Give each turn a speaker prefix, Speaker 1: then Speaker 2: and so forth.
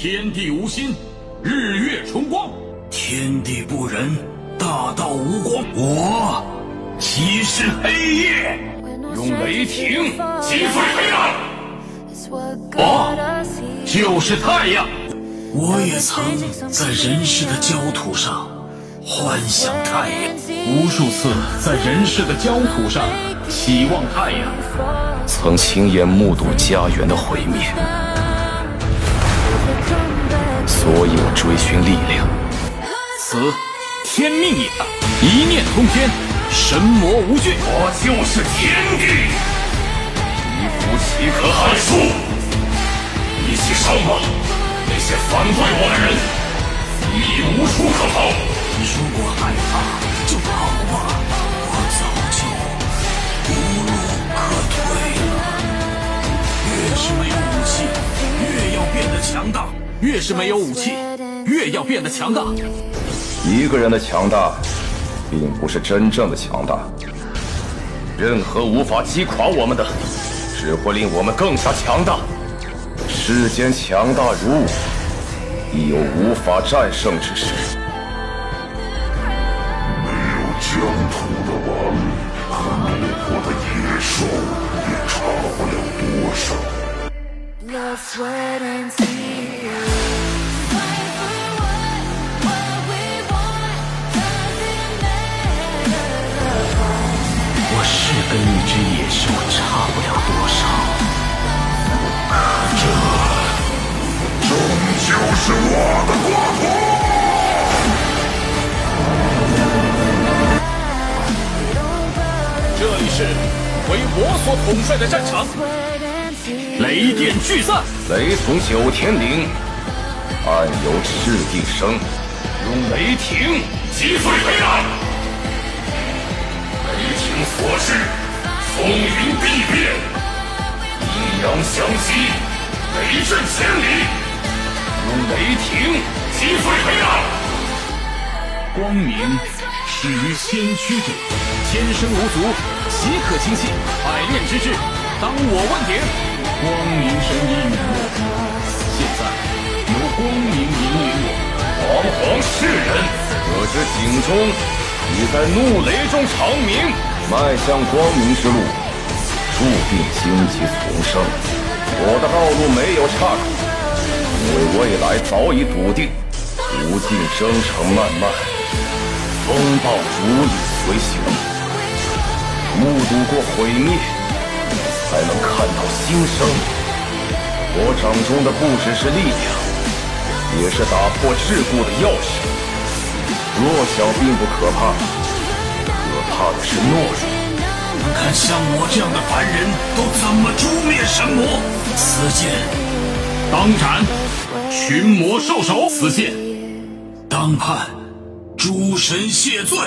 Speaker 1: 天地无心，日月重光；
Speaker 2: 天地不仁，大道无光。我即是黑夜，
Speaker 1: 用雷霆击碎黑暗。
Speaker 2: 我就是太阳。我也曾在人世的焦土上幻想太阳，
Speaker 1: 无数次在人世的焦土上期望太阳，
Speaker 3: 曾亲眼目睹家园的毁灭，所以我追寻力量。
Speaker 1: 此天命也，一念通天，神魔无惧。
Speaker 2: 我就是天地，
Speaker 1: 一夫岂可撼树？
Speaker 2: 一起上吧！那些反对我的人，你无处可逃。如果害怕，就跑吧，越是没有武器，越要变得强大。
Speaker 3: 一个人的强大，并不是真正的强大。任何无法击垮我们的，只会令我们更加强大。世间强大如我，亦有无法战胜之时。
Speaker 4: 没有疆土的王和怒火的野兽，也差不了多少。
Speaker 2: 跟一只野兽差不了多少，可这
Speaker 4: 终究是我的国土。
Speaker 1: 这里是为我所统帅的战场，雷电聚散，
Speaker 3: 雷从九天领，暗由赤地生。
Speaker 1: 用雷霆击碎黑暗。
Speaker 2: 所至，风云必变；阴阳相击，雷震千里。
Speaker 1: 如雷霆击碎黑暗。光明始于先驱者，天生无足，岂可轻信？百炼之志，当我问鼎。光明神引领我，现在由光明引领我。
Speaker 3: 煌煌世人，我知井中已在怒雷中长鸣，迈向光明之路，注定荆棘丛生。我的道路没有岔口，因为未来早已笃定。途径征程漫漫，风暴如影随形。目睹过毁灭，才能看到新生。我掌中的不只是力量。也是打破桎梏的钥匙。弱小并不可怕，怕的是懦弱。
Speaker 2: 看看像我这样的凡人都怎么诛灭神魔。此剑
Speaker 1: 当斩群魔兽首，此剑
Speaker 2: 当判诸神谢罪。